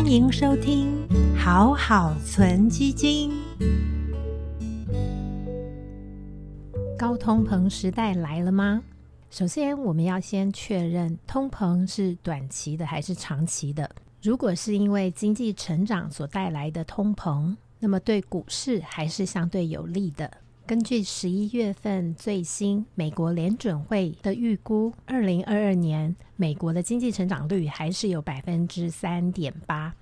欢迎收听好好存基金。高通膨时代来了吗？首先，我们要先确认通膨是短期的还是长期的。如果是因为经济成长所带来的通膨，那么对股市还是相对有利的。根据十一月份最新美国联准会的预估，二零二二年美国的经济成长率还是有百分之三点八，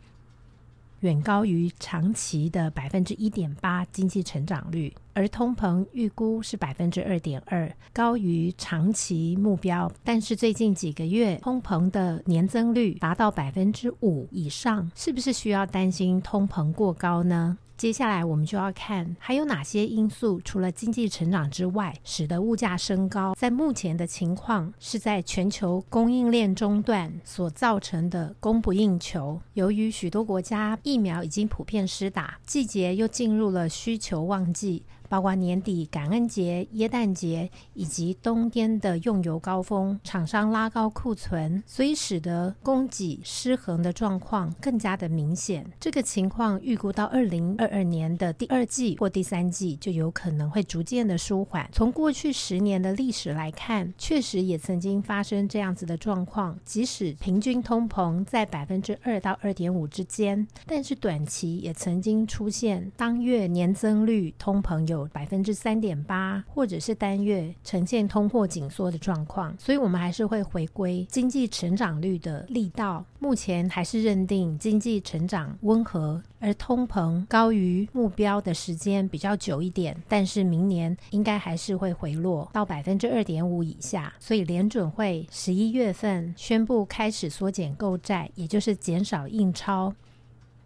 远高于长期的百分之一点八经济成长率。而通膨预估是百分之二点二，高于长期目标。但是最近几个月通膨的年增率达到百分之五以上，是不是需要担心通膨过高呢？接下来我们就要看还有哪些因素，除了经济成长之外，使得物价升高。在目前的情况，是在全球供应链中断所造成的供不应求。由于许多国家疫苗已经普遍施打，季节又进入了需求旺季。包括年底感恩节、耶诞节以及冬天的用油高峰，厂商拉高库存，所以使得供给失衡的状况更加的明显。这个情况预估到二零二二年的第二季或第三季就有可能会逐渐的舒缓。从过去十年的历史来看，确实也曾经发生这样子的状况。即使平均通膨在百分之二到二点五之间，但是短期也曾经出现当月年增率通膨有。有百分之三点八，或者是单月呈现通货紧缩的状况，所以我们还是会回归经济成长率的力道。目前还是认定经济成长温和，而通膨高于目标的时间比较久一点，但是明年应该还是会回落到百分之二点五以下。所以联准会十一月份宣布开始缩减购债，也就是减少印钞。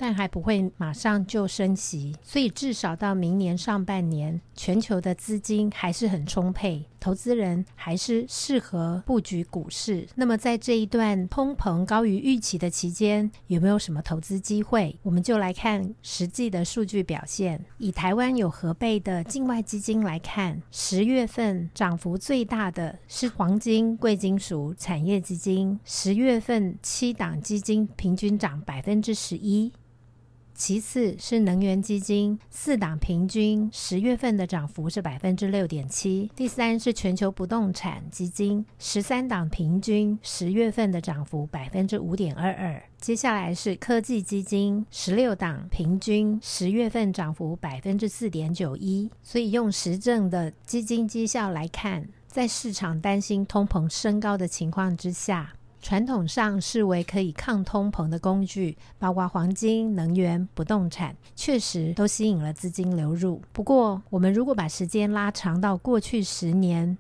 但还不会马上就升息，所以至少到明年上半年，全球的资金还是很充沛，投资人还是适合布局股市。那么在这一段通膨高于预期的期间，有没有什么投资机会？我们就来看实际的数据表现。以台湾有合备的境外基金来看，十月份涨幅最大的是黄金、贵金属产业基金，十月份七档基金平均涨百分之十一。其次是能源基金，四档平均十月份的涨幅是百分之六点七。第三是全球不动产基金，十三档平均十月份的涨幅百分之五点二二。接下来是科技基金，十六档平均十月份涨幅百分之四点九一。所以用实证的基金绩效来看，在市场担心通膨升高的情况之下。传统上视为可以抗通膨的工具，包括黄金、能源、不动产，确实都吸引了资金流入。不过，我们如果把时间拉长到过去十年，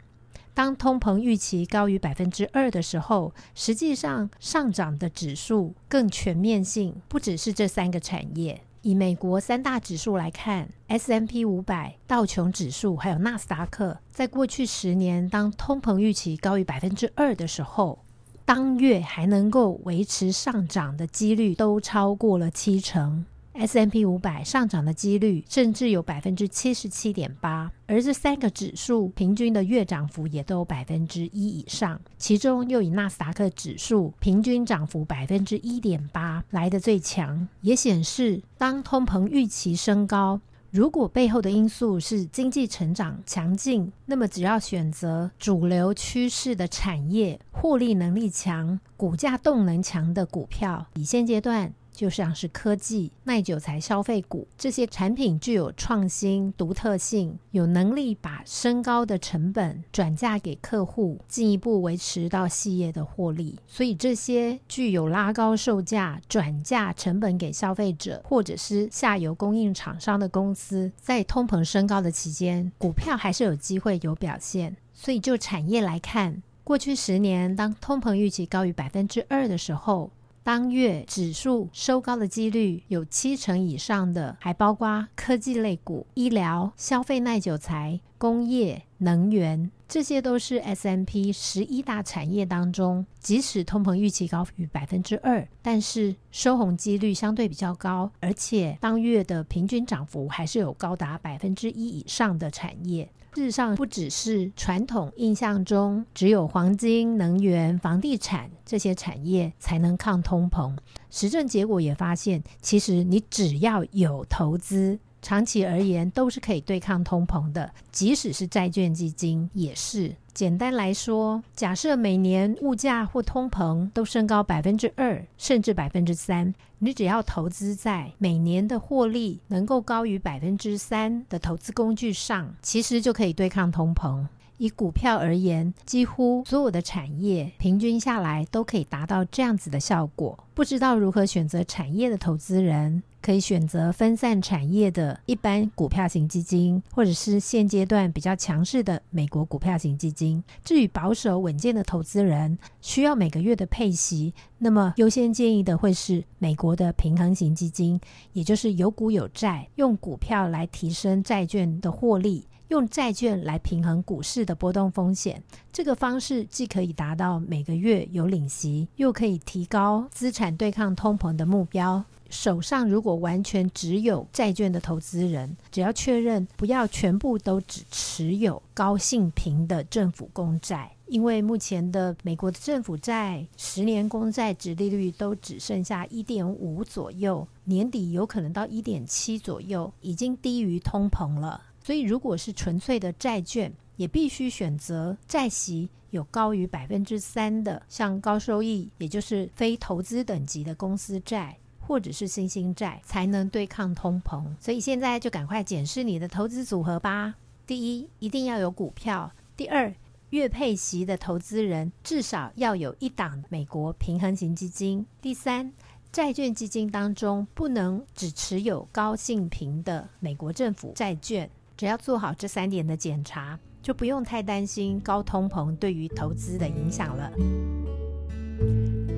当通膨预期高于百分之二的时候，实际上上涨的指数更全面性，不只是这三个产业。以美国三大指数来看，S M P 五百、道琼指数还有纳斯达克，在过去十年，当通膨预期高于百分之二的时候，当月还能够维持上涨的几率都超过了七成，S M P 五百上涨的几率甚至有百分之七十七点八，而这三个指数平均的月涨幅也都有百分之一以上，其中又以纳斯达克指数平均涨幅百分之一点八来的最强，也显示当通膨预期升高。如果背后的因素是经济成长强劲，那么只要选择主流趋势的产业，获利能力强、股价动能强的股票，以现阶段。就像是科技、耐久材、消费股这些产品具有创新、独特性，有能力把升高的成本转嫁给客户，进一步维持到企业的获利。所以，这些具有拉高售价、转嫁成本给消费者，或者是下游供应厂商的公司，在通膨升高的期间，股票还是有机会有表现。所以，就产业来看，过去十年，当通膨预期高于百分之二的时候。当月指数收高的几率有七成以上的，还包括科技类股、医疗、消费耐久材。工业、能源，这些都是 S M P 十一大产业当中，即使通膨预期高于百分之二，但是收红几率相对比较高，而且当月的平均涨幅还是有高达百分之一以上的产业。事实上，不只是传统印象中只有黄金、能源、房地产这些产业才能抗通膨，实证结果也发现，其实你只要有投资。长期而言都是可以对抗通膨的，即使是债券基金也是。简单来说，假设每年物价或通膨都升高百分之二，甚至百分之三，你只要投资在每年的获利能够高于百分之三的投资工具上，其实就可以对抗通膨。以股票而言，几乎所有的产业平均下来都可以达到这样子的效果。不知道如何选择产业的投资人，可以选择分散产业的一般股票型基金，或者是现阶段比较强势的美国股票型基金。至于保守稳健的投资人，需要每个月的配息，那么优先建议的会是美国的平衡型基金，也就是有股有债，用股票来提升债券的获利。用债券来平衡股市的波动风险，这个方式既可以达到每个月有领息，又可以提高资产对抗通膨的目标。手上如果完全只有债券的投资人，只要确认不要全部都只持有高性平的政府公债，因为目前的美国的政府债十年公债值利率都只剩下一点五左右，年底有可能到一点七左右，已经低于通膨了。所以，如果是纯粹的债券，也必须选择债息有高于百分之三的，像高收益，也就是非投资等级的公司债，或者是新兴债，才能对抗通膨。所以现在就赶快检视你的投资组合吧。第一，一定要有股票；第二，月配息的投资人至少要有一档美国平衡型基金；第三，债券基金当中不能只持有高性平的美国政府债券。只要做好这三点的检查，就不用太担心高通膨对于投资的影响了。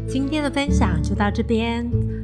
今天的分享就到这边。